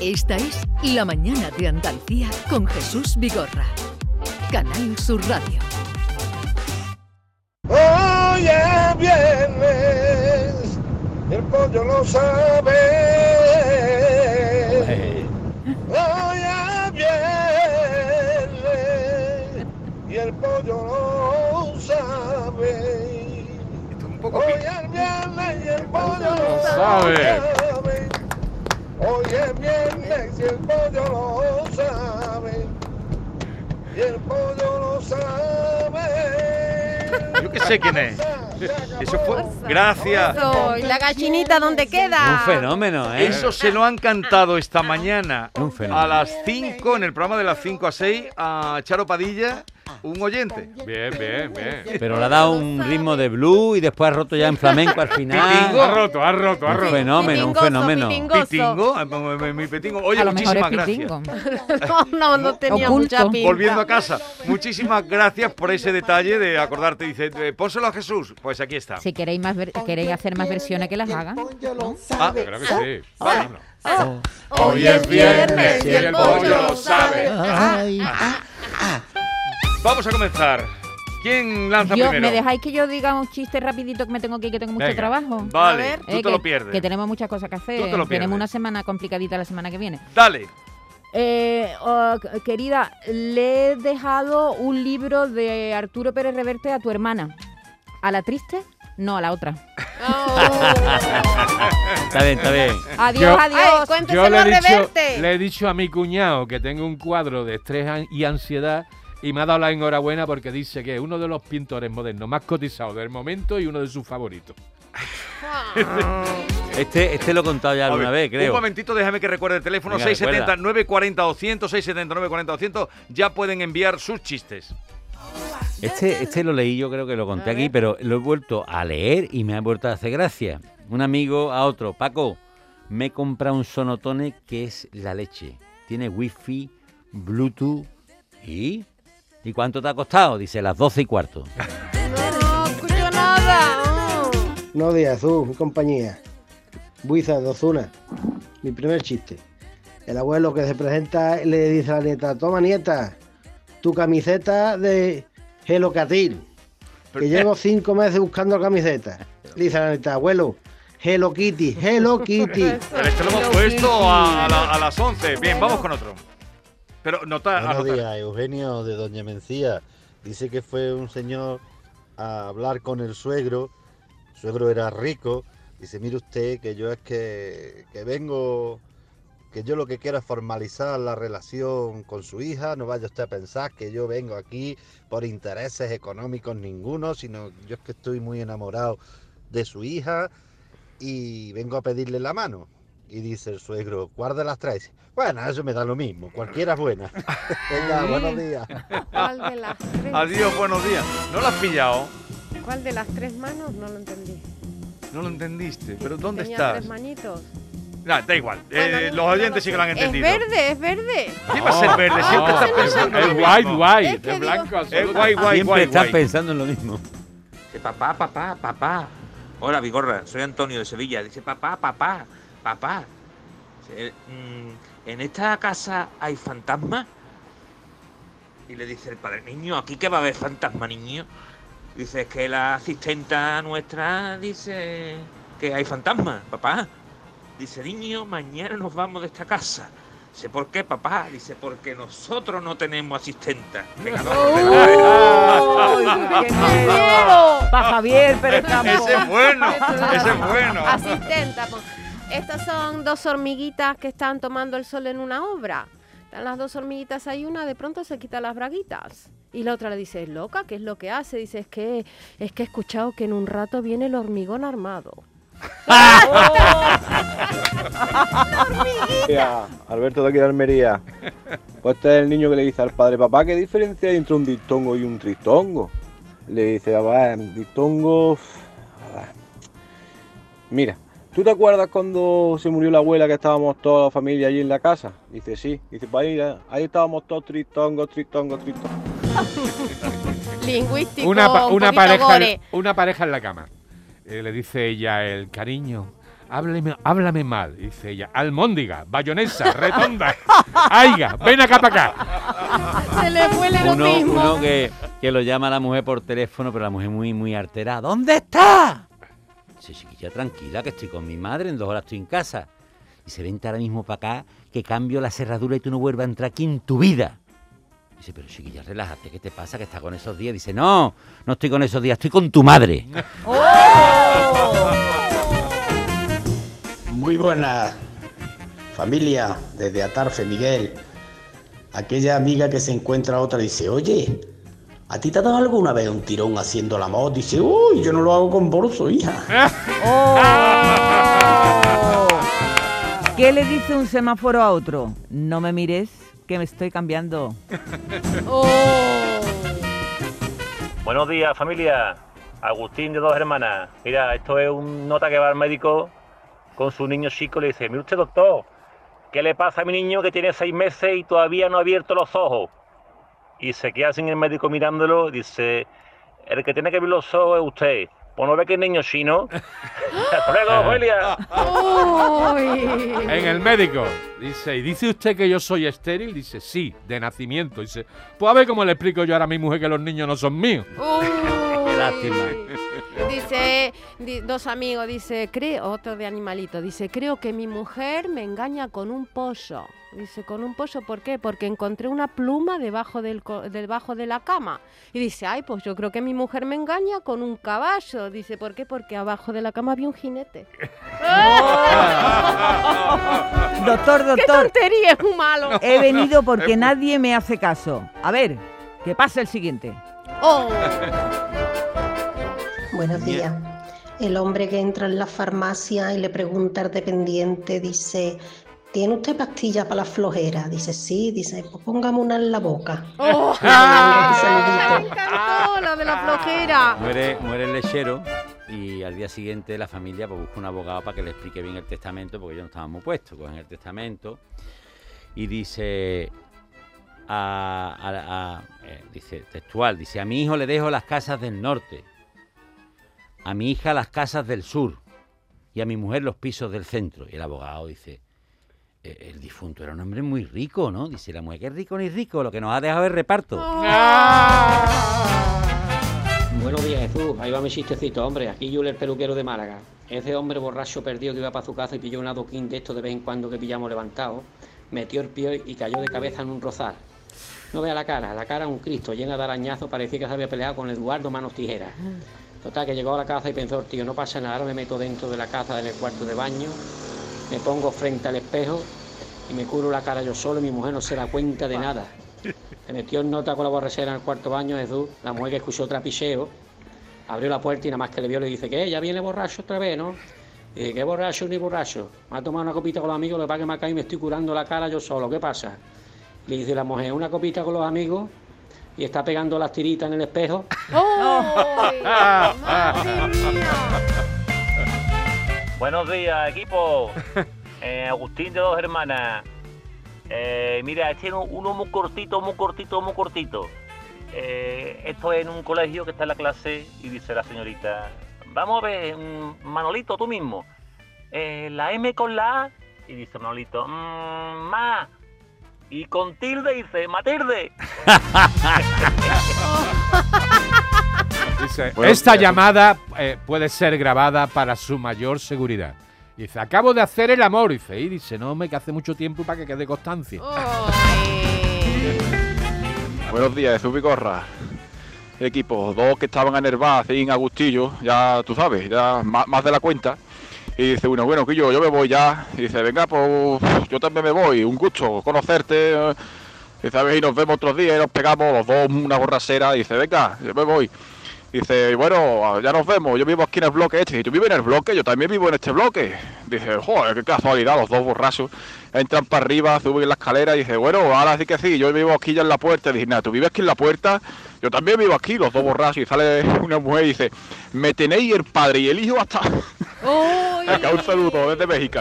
Esta es La Mañana de Andalucía con Jesús Vigorra. Canal Sur Radio. Hoy es viernes, el pollo lo sabe. Hoy es viernes y el pollo lo sabe. un poco Hoy es viernes y el pollo lo sabe. sabe. Hoy es viernes y el pollo lo sabe. Y el pollo lo sabe. Yo que sé quién es. Eso fue. Gracias. Eso, ¿Y la gallinita dónde queda? Un fenómeno, ¿eh? Eso se lo han cantado esta mañana Un fenómeno. a las 5 en el programa de las 5 a 6 a Charo Padilla, un oyente. Bien, bien, bien. Pero le ha dado un ritmo de blue y después ha roto ya en flamenco al final. Pitingo. Ha roto, ha roto, ha Un roto. fenómeno, un fenómeno. Pitingo, eh, mi- pitingo. Oye, a lo mejor es muchísimas gracias. pitingo. No, no, no tenía Oculto. mucha pinta. Volviendo a casa, muchísimas gracias por ese detalle de acordarte. Dice, eh, pónselo a Jesús. Pues aquí está. Si queréis más ver- queréis hacer más versiones que las hagan. Ah, creo que sí. Vale. Bueno. Hoy es viernes y el pollo lo sabe. Vamos a comenzar. ¿Quién lanza Yo, primero? ¿Me dejáis que yo diga un chiste rapidito que me tengo que ir, que tengo mucho Venga. trabajo? Vale, A ver. tú Eh, te que, lo pierdes. Que tenemos muchas cosas que hacer. Tú te lo pierdes. tenemos una semana complicadita la semana que viene. Dale. Eh, oh, querida, le he dejado un libro de Arturo Pérez Reverte a tu hermana. ¿A la triste? No, a la otra. Está bien, está bien. Adiós, Yo- adiós. Ay, Yo le he, dicho, le he dicho a mi cuñado que tengo un cuadro de estrés y ansiedad y me ha dado la enhorabuena porque dice que es uno de los pintores modernos más cotizados del momento y uno de sus favoritos. Este, este lo he contado ya alguna ver, vez, creo. Un momentito, déjame que recuerde el teléfono Venga, 670 recuerda. 940 200 670 940 200. Ya pueden enviar sus chistes. Este, este lo leí, yo creo que lo conté aquí, pero lo he vuelto a leer y me ha vuelto a hacer gracia. Un amigo a otro, Paco, me he comprado un sonotone que es la leche. Tiene wifi, bluetooth y... ¿Y cuánto te ha costado? Dice, las 12 y cuarto. No escucho nada. No de Azul, mi compañía. Buiza de Ozuna. Mi primer chiste. El abuelo que se presenta le dice a la nieta, toma nieta, tu camiseta de Hello Catil, Pero- que llevo cinco meses buscando camiseta. Le dice a la nieta, abuelo, Hello Kitty, Hello Kitty. Pero este lo hemos puesto a, a la- a las 11. Bien, vamos con otro. Pero nota, Buenos días, Eugenio de Doña Mencía. Dice que fue un señor a hablar con el suegro. El suegro era rico. Dice, mire usted que yo es que, que vengo, que yo lo que quiero es formalizar la relación con su hija. No vaya usted a pensar que yo vengo aquí por intereses económicos ninguno, sino yo es que estoy muy enamorado de su hija y vengo a pedirle la mano. Y dice el suegro, ¿cuál de las tres? Bueno, eso me da lo mismo, cualquiera es buena. Venga, buenos días. ¿Cuál de las tres? Adiós, buenos días. ¿No lo has pillado? ¿Cuál de las tres manos? No lo entendí. No lo entendiste. ¿Pero dónde Tenía estás? tres manitos. Nah, da igual. Bueno, Eh, no- los no oyentes lo sí que lo han entendido. Es verde, es verde. ¿Qué va a ser verde? Siempre No, estás pensando en Es lo white, mismo. white, Es es, que digo- blanco, Es absoluto. guay, guay, Siempre estás pensando en lo mismo. Dice, papá, papá, papá. Hola, Vigorra, soy Antonio de Sevilla. Dice, papá, papá, papá. Mm, ¿En esta casa hay fantasmas? Y le dice el padre, niño, ¿aquí qué va a haber fantasma, niño? Dice, es que la asistenta nuestra dice que hay fantasmas, papá. Dice, niño, mañana nos vamos de esta casa. Dice, ¿por qué, papá? Dice, porque nosotros no tenemos asistenta. Venga, Para Javier Pérez Campos. Ese es bueno. Ese es bueno. Asistenta. pues. Estas son dos hormiguitas que están tomando el sol en una obra. Están las dos hormiguitas ahí, una de pronto se quita las braguitas. Y la otra le dice, loca, ¿qué es lo que hace? Dice, es que, es que he escuchado que en un rato viene el hormigón armado. Alberto de aquí de Almería. Pues este es el niño que le dice al padre, papá, ¿qué diferencia hay entre un diptongo y un tristongo? Le dice, papá, diptongo... ah, Mira, ¿tú te acuerdas cuando se murió la abuela que estábamos toda la familia allí en la casa? Dice, sí. Dice, pues ahí, ahí estábamos todos tristongos, tristongos, tristongos. Lingüístico, Una, pa- un una pareja, gore. una pareja en la cama. Eh, le dice ella, el cariño, háblame, háblame mal. Dice ella, almóndiga, bayonesa, retonda, aiga, ven acá para acá. Se le fue el Uno, uno que, que lo llama a la mujer por teléfono, pero la mujer muy, muy alterada. ¿Dónde está? Dice, chiquilla, tranquila, que estoy con mi madre, en dos horas estoy en casa. Y se vente ahora mismo para acá, que cambio la cerradura y tú no vuelvas a entrar aquí en tu vida. Dice, pero chiquilla, relájate, ¿qué te pasa? Que estás con esos días. Dice, no, no estoy con esos días, estoy con tu madre. Muy buena familia, desde Atarfe, Miguel. Aquella amiga que se encuentra otra dice, oye, ¿a ti te ha dado alguna vez un tirón haciendo la moto? Dice, uy, yo no lo hago con bolso, hija. ¡Oh! ¿Qué le dice un semáforo a otro? No me mires, que me estoy cambiando. Oh. Buenos días, familia. Agustín de dos hermanas. Mira, esto es un nota que va al médico con su niño chico y le dice, mire usted, doctor, ¿qué le pasa a mi niño que tiene seis meses y todavía no ha abierto los ojos? Y se queda sin el médico mirándolo dice, el que tiene que abrir los ojos es usted. Pues no ve que es niño chino. Hasta luego, familia. En el médico. Dice, ¿y dice usted que yo soy estéril? Dice, sí, de nacimiento. Dice, pues a ver cómo le explico yo ahora a mi mujer que los niños no son míos. Qué lástima. Dice, di- dos amigos, dice, creo, otro de animalito, dice, creo que mi mujer me engaña con un pollo. Dice, ¿con un pollo por qué? Porque encontré una pluma debajo, del, debajo de la cama. Y dice, ay, pues yo creo que mi mujer me engaña con un caballo. Dice, ¿por qué? Porque abajo de la cama había un jinete. Doctor, ¡Qué doctor, tontería, es muy malo! he venido porque nadie me hace caso. A ver, que pase el siguiente. Oh. Buenos días. El hombre que entra en la farmacia y le pregunta al dependiente, dice, ¿tiene usted pastillas para la flojera? Dice, sí, dice, pues póngame una en la boca. Oh. Saludito. Me encantó la de la flojera. Muere, muere el lechero y al día siguiente la familia pues, busca un abogado para que le explique bien el testamento, porque ellos no estaban muy puestos. Cogen el testamento y dice, a, a- a- eh, dice textual, dice, a mi hijo le dejo las casas del norte, a mi hija las casas del sur y a mi mujer los pisos del centro. Y el abogado dice, "Eh, el difunto era un hombre muy rico, ¿no? Dice la mujer, que rico ni rico, lo que nos ha dejado es reparto. Buenos días, Jesús. Ahí va mi chistecito, hombre. Aquí Yule, el peluquero de Málaga. Ese hombre borracho perdido que iba para su casa y pilló un adoquín de esto de vez en cuando que pillamos levantado, metió el pie y cayó de cabeza en un rozal. No vea la cara, la cara un Cristo, llena de arañazos, parecía que se había peleado con Eduardo Manos Tijeras. Total, que llegó a la casa y pensó, tío, no pasa nada, ahora me meto dentro de la casa, en el cuarto de baño, me pongo frente al espejo y me curo la cara yo solo y mi mujer no se da cuenta de nada. Se metió en nota con la borrachera en el cuarto baño Jesús, la mujer que escuchó trapicheo, abrió la puerta y nada más que le vio le dice, ¿qué? Ya viene borracho otra vez, ¿no? Y dice, ¿qué borracho ni borracho? Me ha tomado una copita con los amigos, lo que pasa que me ha caído y me estoy curando la cara yo solo, ¿qué pasa? Le dice la mujer, una copita con los amigos y está pegando las tiritas en el espejo. ¡Ay, madre mía! Buenos días, equipo. Eh, Agustín de dos hermanas. Eh, mira, este es uno- muy cortito, muy cortito, muy cortito. Eh, esto es en un colegio que está en la clase y dice la señorita, vamos a ver, mm, Manolito, tú mismo. eh, la M con la A y dice Manolito, "Mm, ma. Y con tilde dice, Matilde. Dice, Bueno, esta llamada eh, puede ser grabada para su mayor seguridad. Dice, acabo de hacer el amor. Dice, y dice, no, me que hace mucho tiempo para que quede constancia. Buenos días, Jesús Vigorra. Equipo, dos que estaban enervados en Agustillo, ya tú sabes, ya más, más de la cuenta. Y dice uno, bueno, que yo, yo me voy ya. Y dice, venga, pues yo también me voy, un gusto conocerte. eh. Dice, a ver, y nos vemos otros días y nos pegamos los dos una borrasera. Y dice, venga, yo me voy. Dice, bueno, ya nos vemos, yo vivo aquí en el bloque este. Y tú vives en el bloque, yo también vivo en este bloque. Dice, joder, qué casualidad, los dos borrachos. Entran para arriba, suben la escalera y dice, bueno, ahora sí que sí, yo vivo aquí ya en la puerta. Dice, nada, tú vives aquí en la puerta, yo también vivo aquí, los dos borrachos. Y sale una mujer y dice, me tenéis el padre y el hijo hasta... Acá un saludo desde México.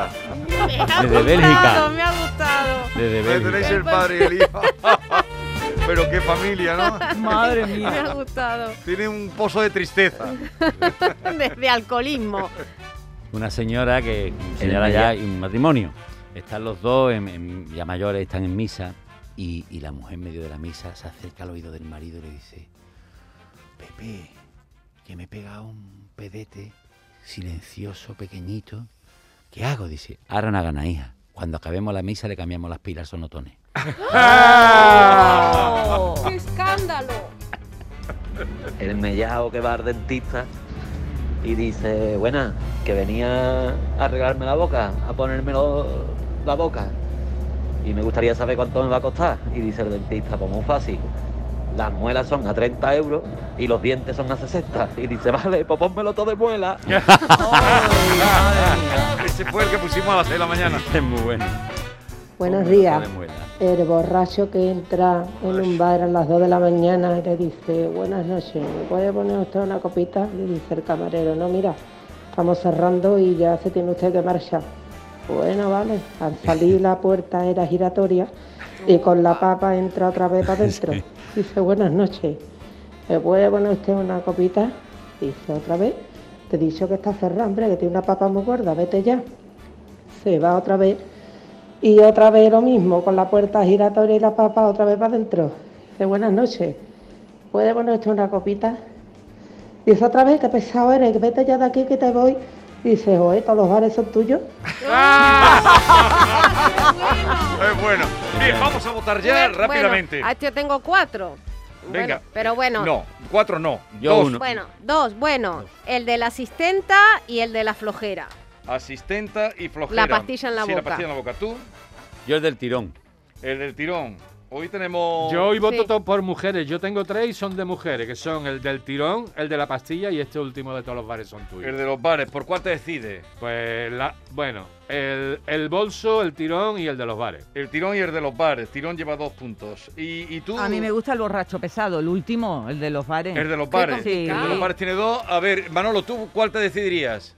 Me ha Desde gustado, Bélgica. me ha gustado. Desde Me tenéis el padre y el hijo. Pero qué familia, ¿no? Madre Me mía. ha gustado. Tiene un pozo de tristeza. Desde alcoholismo. una señora que, señora ya, y un matrimonio. Están los dos, en- en- ya mayores, están en misa, y, y la mujer en medio de la misa se acerca al oído del marido y le dice, Pepe, que me he pegado un pedete silencioso, pequeñito. ¿Qué hago? Dice, ahora no gana, hija. Cuando acabemos la misa le cambiamos las pilas sonotones. ¡Qué mellao que va al dentista y dice, buena, que venía a arreglarme la boca, a ponerme la boca. Y me gustaría saber cuánto me va a costar. Y dice el dentista, pues muy fácil. Las muelas son a 30 euros y los dientes son a 60. Y dice, vale, pues pónmelo todo de muela. Ese fue el que pusimos a las 6 de la mañana. Es muy bueno. Buenos días. El borracho que entra en un bar a las 2 de la mañana y le dice, buenas noches, ¿me puede poner usted una copita? Le dice el camarero, no, mira, estamos cerrando y ya se tiene usted que marchar. Bueno, vale, al salir la puerta era giratoria y con la papa entra otra vez para adentro. Dice, buenas noches, ¿me puede poner usted una copita? Dice otra vez, te he dicho que está cerrado, hombre, que tiene una papa muy gorda, vete ya. Se va otra vez y otra vez lo mismo, con la puerta giratoria y la papa otra vez para adentro. Dice, buenas noches, ¿puede poner usted una copita? Dice otra vez, qué pesado eres, que vete ya de aquí que te voy. Dice, oye, todos los bares son tuyos. Es bueno. Bien, vamos a votar ya Bueno, rápidamente. Bueno, yo tengo cuatro. Venga. Bueno, pero bueno. No, cuatro no. Yo dos. uno. Bueno, dos. Bueno, el de la asistenta y el de la flojera. Asistenta y flojera. La pastilla en la Sí, boca. la pastilla en la boca. ¿Tú? Yo el del tirón. El del tirón. Hoy tenemos... Yo hoy voto Sí. todo por mujeres. Yo tengo tres y son de mujeres, que son el del tirón, el de la pastilla y este último de todos los bares son tuyos. El de los bares. ¿Por cuál te decides? Pues, la, bueno, el, el bolso, el tirón y el de los bares. El tirón y el de los bares. Tirón lleva dos puntos. ¿Y, y tú? A mí me gusta el borracho pesado, el último, el de los bares. El de los bares. Sí. El de los bares tiene dos. A ver, Manolo, ¿tú cuál te decidirías?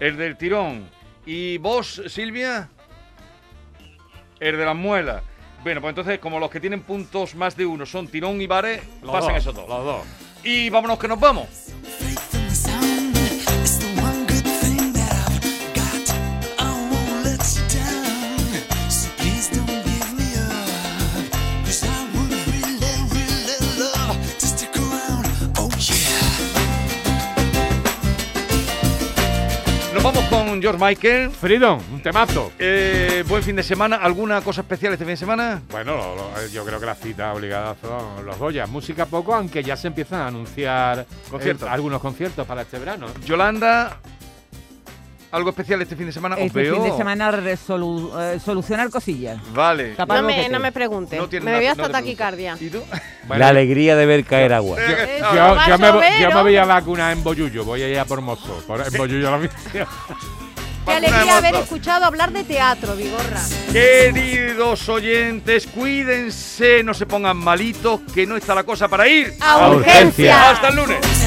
El del tirón. ¿Y vos, Silvia? El de las muelas. Bueno, pues entonces, como los que tienen puntos más de uno son tirón y bares, Los pasan dos, esos dos. Los dos. Y vámonos que nos vamos. George Michael. Freedom, un temazo. Eh, buen fin de semana. ¿Alguna cosa especial este fin de semana? Bueno, lo- lo- yo creo que las citas obligadas son los Goya. Música poco, aunque ya se empiezan a anunciar Conciertos. eh, algunos conciertos para este verano. Yolanda, ¿algo especial este fin de semana? Este veo. fin de semana resolu- eh, solucionar cosillas. Vale. No me, no me pregunte. No me no hasta preocupes. taquicardia. ¿Y tú? La alegría de ver caer agua. Yo, yo- yo yo me voy a vacunar en Boyullo, voy a ir a por mozo. Por, en Boyullo la misión. Qué alegría haber escuchado hablar de teatro, Vigorra. Queridos oyentes, cuídense, no se pongan malitos, que no está la cosa para ir A urgencia. Hasta el lunes.